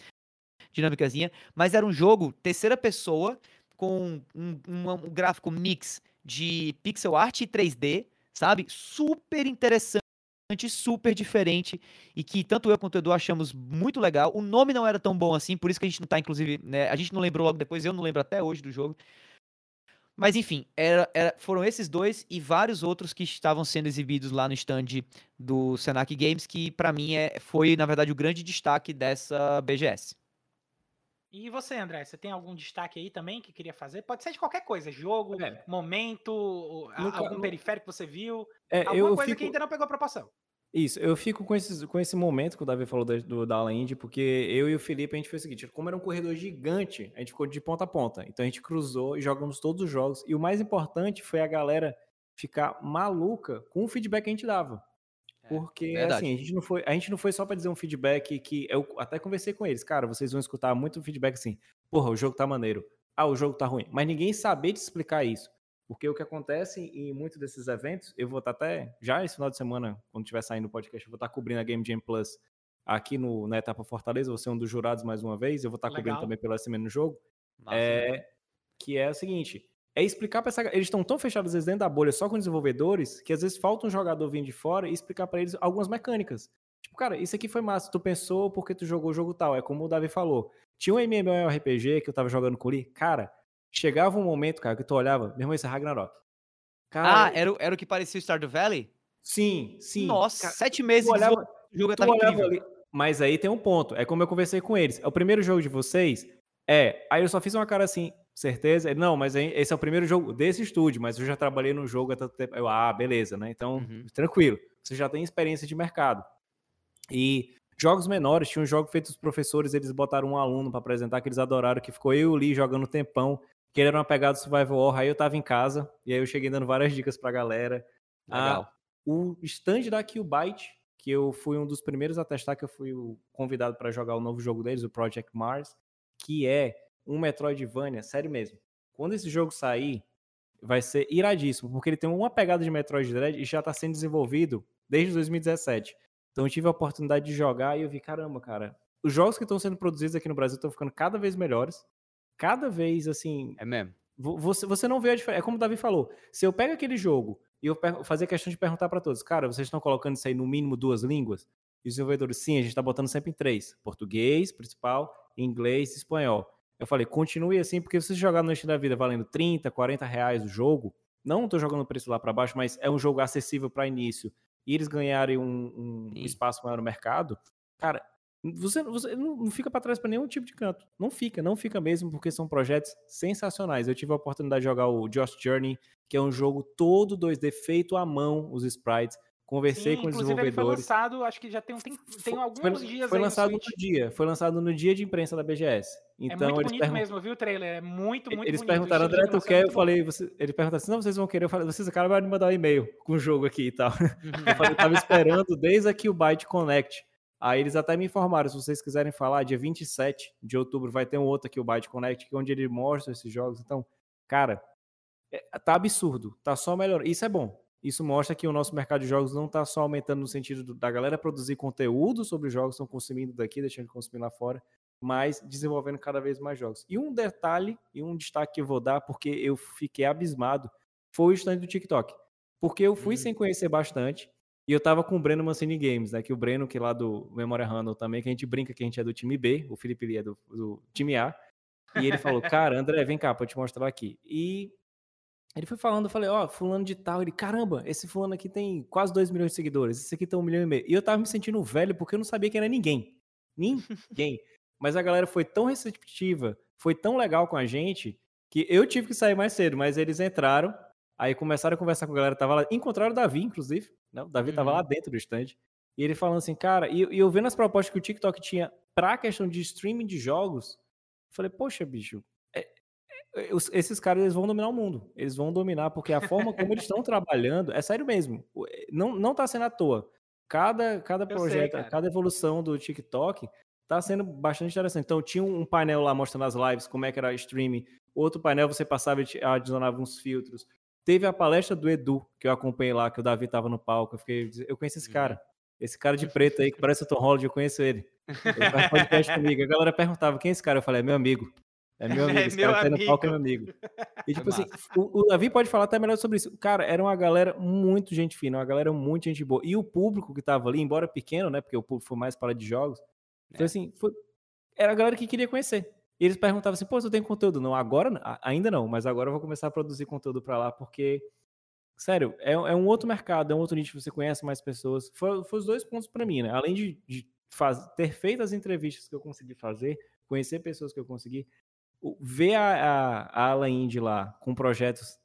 dinâmicazinha. Mas era um jogo terceira pessoa com um, um, um gráfico mix de pixel art e 3D, sabe? Super interessante super diferente e que tanto eu quanto o Edu achamos muito legal. O nome não era tão bom assim, por isso que a gente não tá, inclusive, né? A gente não lembrou logo depois, eu não lembro até hoje do jogo. Mas enfim, era, era, foram esses dois e vários outros que estavam sendo exibidos lá no stand do Senac Games, que para mim é, foi, na verdade, o grande destaque dessa BGS. E você, André, você tem algum destaque aí também que queria fazer? Pode ser de qualquer coisa, jogo, é. momento, no, algum no, periférico que você viu, é, alguma coisa fico... que ainda não pegou proporção. Isso, eu fico com, esses, com esse momento que o Davi falou do, do, da aula Indy, porque eu e o Felipe, a gente fez o seguinte, como era um corredor gigante, a gente ficou de ponta a ponta. Então a gente cruzou e jogamos todos os jogos. E o mais importante foi a galera ficar maluca com o feedback que a gente dava. É, porque, Verdade. assim, a gente não foi, a gente não foi só para dizer um feedback que eu até conversei com eles, cara, vocês vão escutar muito feedback assim, porra, o jogo tá maneiro, ah, o jogo tá ruim, mas ninguém sabia te explicar isso. Porque o que acontece em muitos desses eventos, eu vou estar tá até, já esse final de semana, quando estiver saindo o podcast, eu vou estar tá cobrindo a Game Jam Plus aqui no, na etapa Fortaleza, vou ser um dos jurados mais uma vez, eu vou estar tá cobrindo também pelo SM no jogo. Nossa, é, que é o seguinte, é explicar para essa eles estão tão fechados vezes, dentro da bolha só com desenvolvedores que às vezes falta um jogador vindo de fora e explicar para eles algumas mecânicas. Tipo, cara, isso aqui foi massa, tu pensou porque tu jogou o jogo tal, é como o Davi falou. Tinha um MMORPG que eu tava jogando com ele, cara, chegava um momento, cara, que tu olhava, meu irmão, isso é Ragnarok. Cara, ah, era, o, era o que parecia o Stardew Valley? Sim, sim. Nossa, cara, sete meses olhava, o jogo tava incrível. Ali, mas aí tem um ponto, é como eu conversei com eles. É o primeiro jogo de vocês? É, aí eu só fiz uma cara assim, certeza? Ele, não, mas esse é o primeiro jogo desse estúdio, mas eu já trabalhei no jogo há tanto tempo. Eu, ah, beleza, né? Então, uhum. tranquilo. Você já tem experiência de mercado. E jogos menores, tinha um jogo feito os professores, eles botaram um aluno para apresentar que eles adoraram, que ficou eu e o Lee jogando tempão, que era uma pegada survival horror, aí eu tava em casa, e aí eu cheguei dando várias dicas pra galera. Legal. Ah, o stand da Qbyte, que eu fui um dos primeiros a testar, que eu fui convidado para jogar o novo jogo deles, o Project Mars, que é um Metroidvania, sério mesmo. Quando esse jogo sair, vai ser iradíssimo, porque ele tem uma pegada de Metroid Dread e já está sendo desenvolvido desde 2017. Então eu tive a oportunidade de jogar e eu vi, caramba, cara, os jogos que estão sendo produzidos aqui no Brasil estão ficando cada vez melhores. Cada vez, assim. É mesmo. Você, você não vê a diferença. É como o Davi falou. Se eu pego aquele jogo e eu fazer questão de perguntar para todos, cara, vocês estão colocando isso aí no mínimo duas línguas? E os desenvolvedores, sim, a gente está botando sempre em três: português, principal, inglês e espanhol. Eu falei, continue assim, porque se você jogar no Steam da vida valendo 30, 40 reais o jogo, não estou jogando o preço lá para baixo, mas é um jogo acessível para início, e eles ganharem um, um espaço maior no mercado, cara, você, você não fica para trás para nenhum tipo de canto. Não fica, não fica mesmo, porque são projetos sensacionais. Eu tive a oportunidade de jogar o Just Journey, que é um jogo todo 2D feito à mão, os sprites. Conversei Sim, com os desenvolvedores. Ele foi lançado, acho que já tem, tem, tem alguns foi, dias Foi lançado no, no dia, foi lançado no dia de imprensa da BGS. É então, é muito bonito mesmo, viu o trailer? É muito, muito eles bonito. perguntaram, André, tu quer? Eu falei, você... ele perguntou assim, não, vocês vão querer. Eu falei, vocês acabaram de mandar um e-mail com o jogo aqui e tal. Eu falei, eu tava esperando desde aqui o Byte Connect. Aí eles até me informaram, se vocês quiserem falar, dia 27 de outubro vai ter um outro aqui, o Byte Connect, que é onde ele mostra esses jogos. Então, cara, é, tá absurdo, tá só melhor. Isso é bom, isso mostra que o nosso mercado de jogos não está só aumentando no sentido da galera produzir conteúdo sobre jogos, estão consumindo daqui, deixando de consumir lá fora, mas desenvolvendo cada vez mais jogos. E um detalhe e um destaque que eu vou dar, porque eu fiquei abismado, foi o stand do TikTok. Porque eu fui uhum. sem conhecer bastante, e eu tava com o Breno Mancini Games, né? Que o Breno, que é lá do Memória Handle também, que a gente brinca que a gente é do time B, o Felipe Lee é do, do time A. E ele falou, cara, André, vem cá, pra eu te mostrar aqui. E ele foi falando, eu falei, ó, oh, fulano de tal. Ele, caramba, esse fulano aqui tem quase 2 milhões de seguidores, esse aqui tem um milhão e meio. E eu tava me sentindo velho porque eu não sabia quem era ninguém. Ninguém. mas a galera foi tão receptiva, foi tão legal com a gente, que eu tive que sair mais cedo, mas eles entraram, aí começaram a conversar com a galera, tava lá, encontraram o Davi, inclusive, né? O Davi uhum. tava lá uhum. dentro do stand. E ele falando assim, cara, e, e eu vendo as propostas que o TikTok tinha pra questão de streaming de jogos, eu falei, poxa, bicho, esses caras eles vão dominar o mundo. Eles vão dominar, porque a forma como eles estão trabalhando, é sério mesmo. Eh, não, não tá sendo à toa. Cada, cada projeto, sei, cada evolução do TikTok tá sendo bastante interessante. Então, tinha um painel lá mostrando as lives, como é que era streaming. Outro painel você passava e adicionava uns filtros. Teve a palestra do Edu, que eu acompanhei lá, que o Davi tava no palco. Eu, fiquei, eu conheço esse cara. Esse cara de preto aí, que parece o Tom Holland, eu conheço ele. Ele faz podcast comigo. A galera perguntava quem é esse cara. Eu falei, é meu amigo. É meu amigo. É esse meu cara tá amigo. palco é meu amigo. E tipo assim, o, o Davi pode falar até melhor sobre isso. Cara, era uma galera muito gente fina, uma galera muito gente boa. E o público que tava ali, embora pequeno, né? Porque o público foi mais para de jogos, É. foi assim, foi, era a galera que queria conhecer. E eles perguntavam assim, pô, você tem conteúdo? Não, agora, ainda não, mas agora eu vou começar a produzir conteúdo pra lá, porque, sério, é, é um outro mercado, é um outro nicho, você conhece mais pessoas. Foi, foi os dois pontos pra mim, né? Além de, de faz- ter feito as entrevistas que eu consegui fazer, conhecer pessoas que eu consegui, ver a, a, a Ala lá com projetos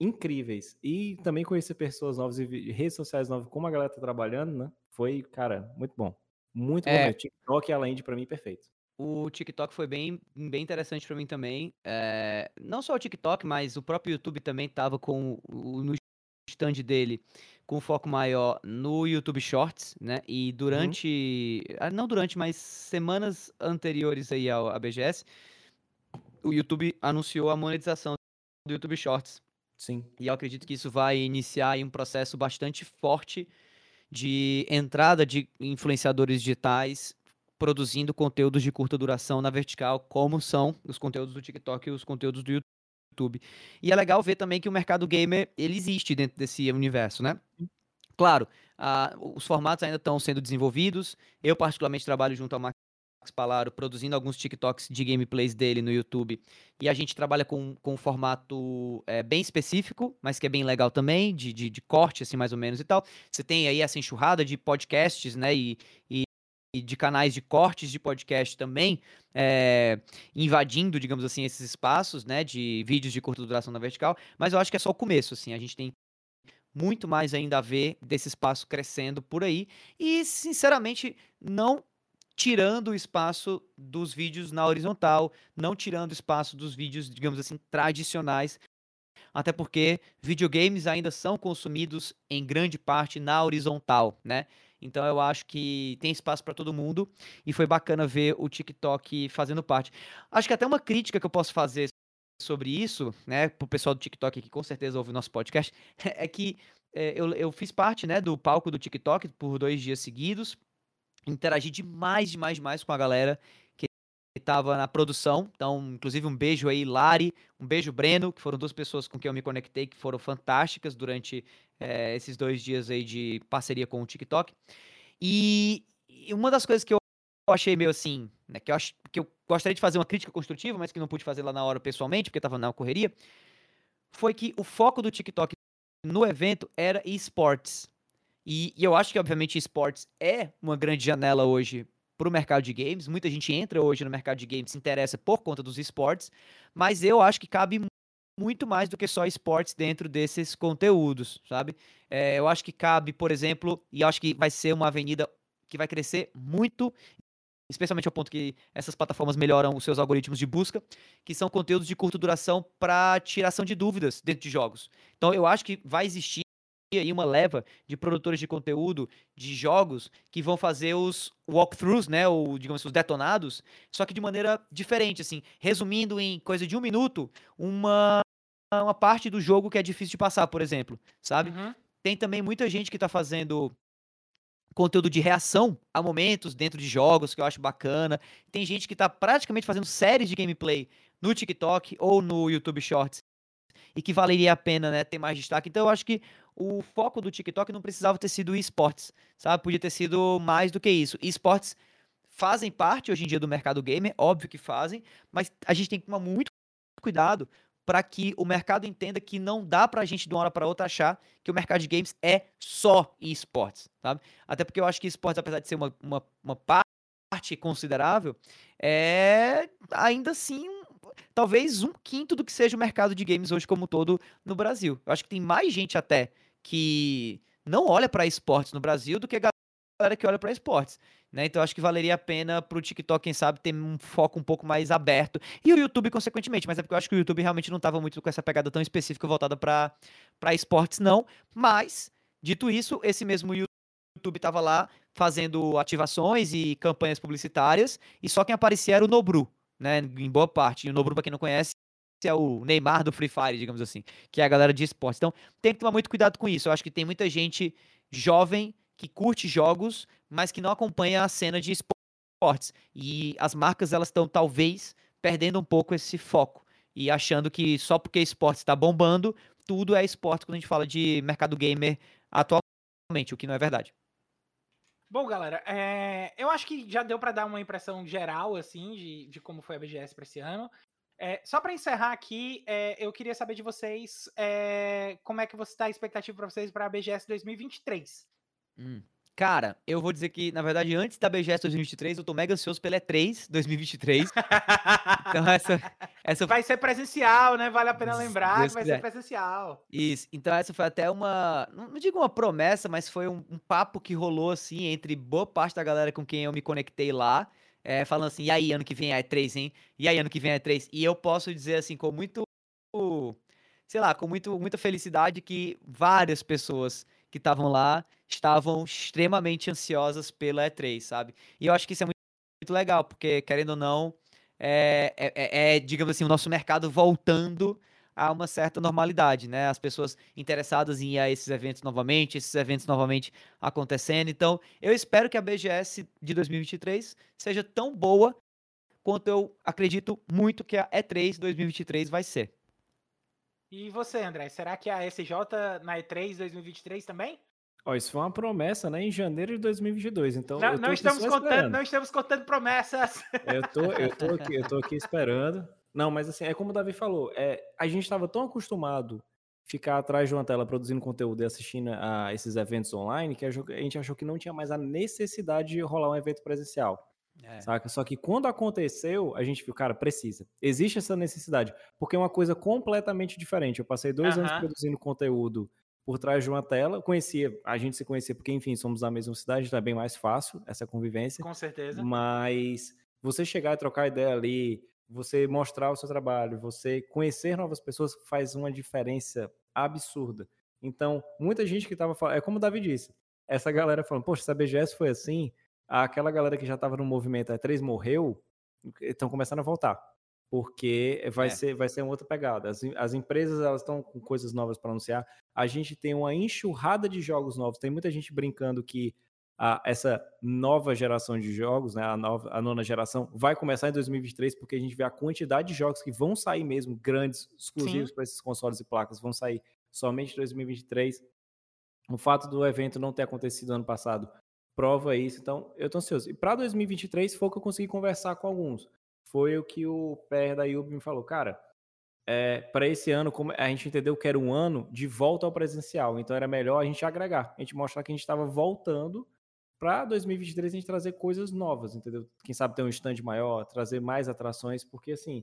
incríveis e também conhecer pessoas novas e redes sociais novas, como a galera tá trabalhando, né? Foi, cara, muito bom. Muito bom É. mesmo. TikTok e Ala Indy pra mim, perfeito. O TikTok foi bem, bem interessante pra mim também. É, não só o TikTok, mas o próprio YouTube também tava com o, no stand dele com foco maior no YouTube Shorts, né? E durante, ah, não durante, mas semanas anteriores aí ao à BGS, o YouTube anunciou a monetização do YouTube Shorts. Sim. E eu acredito que isso vai iniciar um processo bastante forte de entrada de influenciadores digitais produzindo conteúdos de curta duração na vertical, como são os conteúdos do TikTok e os conteúdos do YouTube. E é legal ver também que o mercado gamer ele existe dentro desse universo, né? Claro, ah, os formatos ainda estão sendo desenvolvidos. Eu particularmente trabalho junto ao Max Palaro produzindo alguns TikToks de gameplays dele no YouTube. E a gente trabalha com, com um formato é, bem específico, mas que é bem legal também, de, de, de corte, assim, mais ou menos e tal. Você tem aí essa enxurrada de podcasts, né? E, e, e de canais de cortes de podcast também, é, invadindo, digamos assim, esses espaços, né? De vídeos de curta duração na vertical. Mas eu acho que é só o começo, assim. A gente tem muito mais ainda a ver desse espaço crescendo por aí. E, sinceramente, não tirando o espaço dos vídeos na horizontal, não tirando o espaço dos vídeos, digamos assim, tradicionais, até porque videogames ainda são consumidos em grande parte na horizontal, né? Então eu acho que tem espaço para todo mundo e foi bacana ver o TikTok fazendo parte. Acho que até uma crítica que eu posso fazer sobre isso, né, pro pessoal do TikTok que com certeza ouve o nosso podcast, é que é, eu, eu fiz parte, né, do palco do TikTok por dois dias seguidos, interagi demais, demais, demais com a galera que estava na produção. Então, inclusive, um beijo aí, Lari, um beijo, Breno, que foram duas pessoas com quem eu me conectei, que foram fantásticas durante eh, esses dois dias aí de parceria com o TikTok. E, e uma das coisas que eu achei meio assim, né, que eu, acho, que eu gostaria de fazer uma crítica construtiva, mas que não pude fazer lá na hora pessoalmente, porque estava na correria, foi que o foco do TikTok no evento era esportes. E, e eu acho que, obviamente, esportes é uma grande janela hoje para o mercado de games. Muita gente entra hoje no mercado de games se interessa por conta dos esportes, mas eu acho que cabe mu- muito mais do que só esportes dentro desses conteúdos, sabe? É, eu acho que cabe, por exemplo, e acho que vai ser uma avenida que vai crescer muito, especialmente ao ponto que essas plataformas melhoram os seus algoritmos de busca, que são conteúdos de curta duração para tiração de dúvidas dentro de jogos. Então eu acho que vai existir aí uma leva de produtores de conteúdo de jogos que vão fazer os walkthroughs, né, ou digamos assim, os detonados, só que de maneira diferente, assim, resumindo em coisa de um minuto, uma uma parte do jogo que é difícil de passar, por exemplo, sabe? Uhum. Tem também muita gente que tá fazendo conteúdo de reação a momentos dentro de jogos, que eu acho bacana. Tem gente que tá praticamente fazendo séries de gameplay no TikTok ou no YouTube Shorts e que valeria a pena, né, ter mais destaque. Então eu acho que o foco do TikTok não precisava ter sido esportes, sabe? Podia ter sido mais do que isso. Esportes fazem parte hoje em dia do mercado gamer, óbvio que fazem, mas a gente tem que tomar muito cuidado para que o mercado entenda que não dá pra gente de uma hora para outra achar que o mercado de games é só esportes, sabe? Até porque eu acho que esportes, apesar de ser uma, uma, uma parte considerável, é ainda assim talvez um quinto do que seja o mercado de games hoje como todo no Brasil. Eu acho que tem mais gente até que não olha para esportes no Brasil do que a galera que olha para esportes. Né? Então acho que valeria a pena pro TikTok, quem sabe, ter um foco um pouco mais aberto. E o YouTube, consequentemente, mas é porque eu acho que o YouTube realmente não estava muito com essa pegada tão específica voltada para esportes, não. Mas, dito isso, esse mesmo YouTube estava lá fazendo ativações e campanhas publicitárias, e só quem aparecia era o Nobru, né? Em boa parte. E o Nobru, para quem não conhece, é o Neymar do Free Fire, digamos assim, que é a galera de esportes. Então, tem que tomar muito cuidado com isso. Eu acho que tem muita gente jovem que curte jogos, mas que não acompanha a cena de esportes. E as marcas, elas estão talvez perdendo um pouco esse foco e achando que só porque esportes está bombando, tudo é esporte quando a gente fala de mercado gamer atualmente, o que não é verdade. Bom, galera, é, eu acho que já deu para dar uma impressão geral, assim, de, de como foi a BGS para esse ano. É, só para encerrar aqui, é, eu queria saber de vocês é, como é que você está a expectativa para vocês para a BGS 2023. Hum. Cara, eu vou dizer que, na verdade, antes da BGS 2023, eu tô mega ansioso pela E3 2023. então, essa, essa. Vai ser presencial, né? Vale a pena lembrar Deus que vai quiser. ser presencial. Isso. Então, essa foi até uma. Não digo uma promessa, mas foi um, um papo que rolou, assim, entre boa parte da galera com quem eu me conectei lá. É, falando assim, e aí, ano que vem é E3, hein? E aí, ano que vem é E3. E eu posso dizer, assim, com muito. Sei lá, com muito, muita felicidade que várias pessoas que estavam lá estavam extremamente ansiosas pela E3, sabe? E eu acho que isso é muito, muito legal, porque, querendo ou não, é, é, é, é, digamos assim, o nosso mercado voltando a uma certa normalidade, né? As pessoas interessadas em ir a esses eventos novamente, esses eventos novamente acontecendo. Então, eu espero que a BGS de 2023 seja tão boa quanto eu acredito muito que a E3 2023 vai ser. E você, André, será que a SJ na E3 2023 também? Ó, isso foi uma promessa, né, em janeiro de 2022. Então, não, não estamos contando, não estamos contando promessas. Eu tô, eu tô aqui, eu tô aqui esperando. Não, mas assim, é como o Davi falou, é, a gente estava tão acostumado ficar atrás de uma tela produzindo conteúdo e assistindo a esses eventos online que a gente achou que não tinha mais a necessidade de rolar um evento presencial. É. Saca? Só que quando aconteceu, a gente viu, cara, precisa. Existe essa necessidade. Porque é uma coisa completamente diferente. Eu passei dois anos produzindo conteúdo por trás de uma tela. Conhecia, a gente se conhecia porque, enfim, somos da mesma cidade, então é bem mais fácil essa convivência. Com certeza. Mas você chegar e trocar ideia ali, você mostrar o seu trabalho, você conhecer novas pessoas faz uma diferença absurda. Então, muita gente que estava falando, é como o Davi disse, essa galera falando, poxa, se a BGS foi assim, aquela galera que já estava no movimento E3 morreu, estão começando a voltar. Porque vai, é. ser, vai ser uma outra pegada. As, as empresas elas estão com coisas novas para anunciar. A gente tem uma enxurrada de jogos novos. Tem muita gente brincando que a, essa nova geração de jogos, né, a, nova, a nona geração, vai começar em 2023, porque a gente vê a quantidade de jogos que vão sair mesmo, grandes, exclusivos para esses consoles e placas, vão sair somente em 2023. O fato do evento não ter acontecido ano passado prova isso. Então, eu tô ansioso. E para 2023 foi o que eu consegui conversar com alguns. Foi o que o pé da Yubi me falou, cara. É, para esse ano, como a gente entendeu que era um ano de volta ao presencial, então era melhor a gente agregar, a gente mostrar que a gente estava voltando para 2023 a gente trazer coisas novas, entendeu? Quem sabe ter um stand maior, trazer mais atrações, porque assim,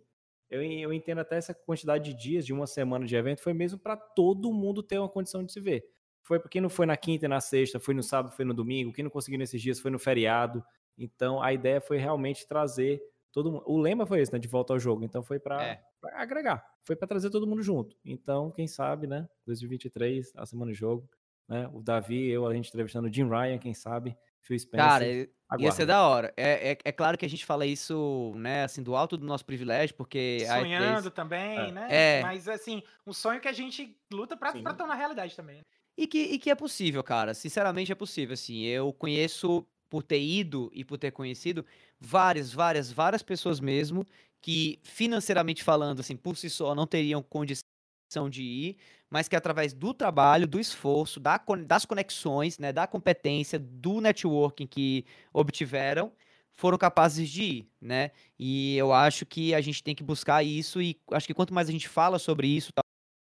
eu, eu entendo até essa quantidade de dias, de uma semana de evento, foi mesmo para todo mundo ter uma condição de se ver. Foi porque não foi na quinta e na sexta, foi no sábado, foi no domingo. Quem não conseguiu nesses dias foi no feriado. Então a ideia foi realmente trazer todo mundo. O lema foi esse, né? De volta ao jogo. Então foi para é. agregar, foi para trazer todo mundo junto. Então, quem sabe, né? 2023, a semana de jogo. Né? O Davi, eu, a gente entrevistando o Jim Ryan, quem sabe. Phil Spencer. Cara, aguarda. ia ser da hora. É, é, é, claro que a gente fala isso, né, assim, do alto do nosso privilégio, porque. Sonhando também, é. né? É. Mas, assim, um sonho que a gente luta pra tornar realidade também. E que, e que é possível, cara. Sinceramente é possível, assim. Eu conheço, por ter ido e por ter conhecido, várias, várias, várias pessoas mesmo que, financeiramente falando, assim, por si só, não teriam condição de ir, mas que através do trabalho, do esforço, da, das conexões, né, da competência, do networking que obtiveram, foram capazes de ir, né? E eu acho que a gente tem que buscar isso e acho que quanto mais a gente fala sobre isso,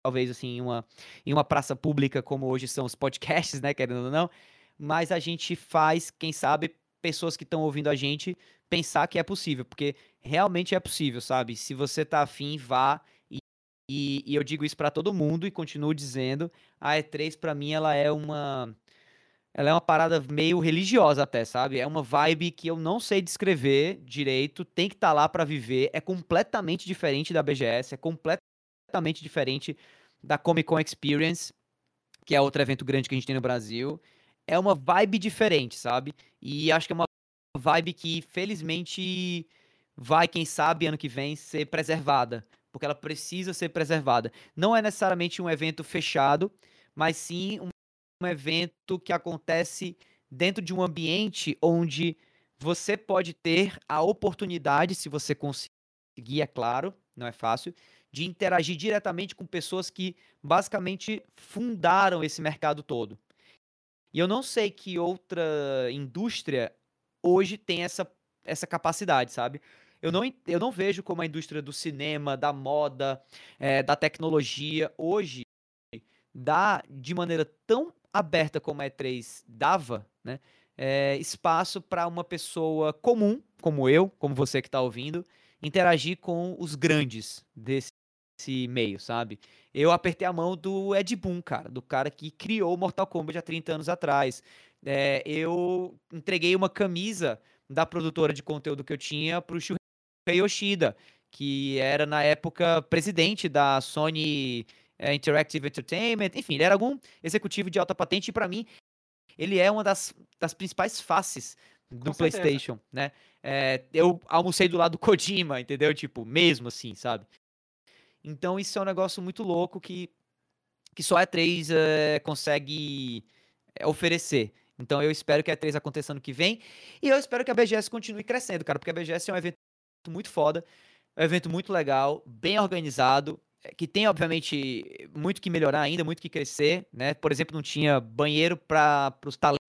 talvez assim em uma, em uma praça pública como hoje são os podcasts, né, querendo ou não, mas a gente faz, quem sabe, pessoas que estão ouvindo a gente pensar que é possível, porque realmente é possível, sabe? Se você tá afim, vá e, e, e eu digo isso para todo mundo e continuo dizendo, a E3 para mim ela é uma ela é uma parada meio religiosa até, sabe? É uma vibe que eu não sei descrever direito, tem que estar tá lá para viver, é completamente diferente da BGS, é completamente completamente diferente da Comic Con Experience, que é outro evento grande que a gente tem no Brasil. É uma vibe diferente, sabe? E acho que é uma vibe que, felizmente, vai, quem sabe, ano que vem, ser preservada porque ela precisa ser preservada. Não é necessariamente um evento fechado, mas sim um, um evento que acontece dentro de um ambiente onde você pode ter a oportunidade, se você conseguir, é claro, não é fácil, de interagir diretamente com pessoas que basicamente fundaram esse mercado todo. E eu não sei que outra indústria hoje tem essa, essa capacidade, sabe? Eu não, eu não vejo como a indústria do cinema, da moda, é, da tecnologia hoje dá de maneira tão aberta como a E3 dava, né? É, espaço para uma pessoa comum, como eu, como você que está ouvindo, interagir com os grandes desse meio, sabe? Eu apertei a mão do Ed Boon, cara, do cara que criou Mortal Kombat há 30 anos atrás. É, eu entreguei uma camisa da produtora de conteúdo que eu tinha pro Shuhei Yoshida, que era na época presidente da Sony é, Interactive Entertainment, enfim, ele era algum executivo de alta patente e para mim ele é uma das, das principais faces do PlayStation, né? É, eu almocei do lado do Kojima, entendeu? Tipo, mesmo assim, sabe? Então isso é um negócio muito louco que, que só a E3 é, consegue é, oferecer. Então eu espero que a E3 aconteça ano que vem. E eu espero que a BGS continue crescendo, cara, porque a BGS é um evento muito foda, é um evento muito legal, bem organizado, é, que tem, obviamente, muito que melhorar ainda, muito que crescer, né? Por exemplo, não tinha banheiro para os talentos,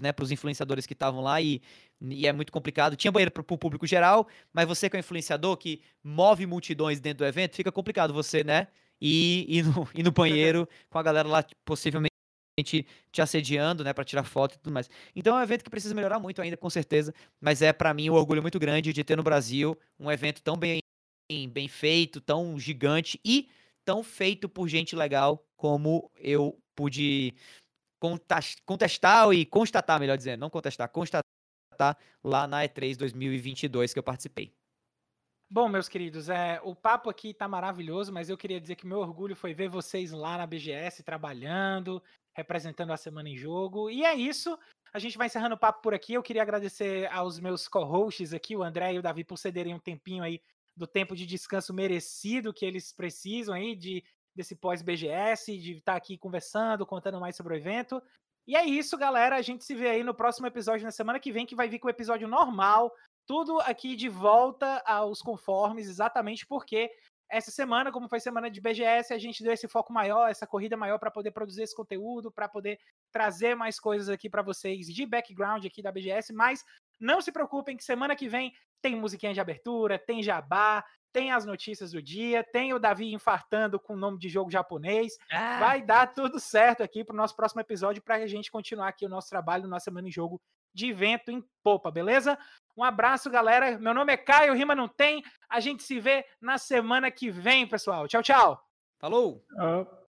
né? Para os influenciadores que estavam lá e, e é muito complicado. Tinha banheiro para o público geral, mas você que é um influenciador que move multidões dentro do evento, fica complicado você, né? Ir, ir, no, ir no banheiro com a galera lá possivelmente te assediando, né, para tirar foto e tudo mais. Então é um evento que precisa melhorar muito ainda, com certeza, mas é para mim um orgulho muito grande de ter no Brasil um evento tão bem bem feito, tão gigante e tão feito por gente legal como eu pude contestar e constatar, melhor dizendo, não contestar, constatar lá na E3 2022 que eu participei. Bom, meus queridos, é, o papo aqui tá maravilhoso, mas eu queria dizer que meu orgulho foi ver vocês lá na BGS trabalhando, representando a semana em jogo. E é isso. A gente vai encerrando o papo por aqui. Eu queria agradecer aos meus co-hosts aqui, o André e o Davi, por cederem um tempinho aí do tempo de descanso merecido que eles precisam aí de desse pós-BGS, de estar tá aqui conversando, contando mais sobre o evento. E é isso, galera. A gente se vê aí no próximo episódio na semana que vem, que vai vir com o episódio normal. Tudo aqui de volta aos conformes, exatamente porque essa semana, como foi semana de BGS, a gente deu esse foco maior, essa corrida maior para poder produzir esse conteúdo, para poder trazer mais coisas aqui para vocês de background aqui da BGS, mas não se preocupem que semana que vem tem musiquinha de abertura, tem jabá, tem as notícias do dia, tem o Davi infartando com o nome de jogo japonês. Ah. Vai dar tudo certo aqui para o nosso próximo episódio para a gente continuar aqui o nosso trabalho na Semana em Jogo de evento em Popa, beleza? Um abraço, galera. Meu nome é Caio, rima não tem. A gente se vê na semana que vem, pessoal. Tchau, tchau. Falou! Uh.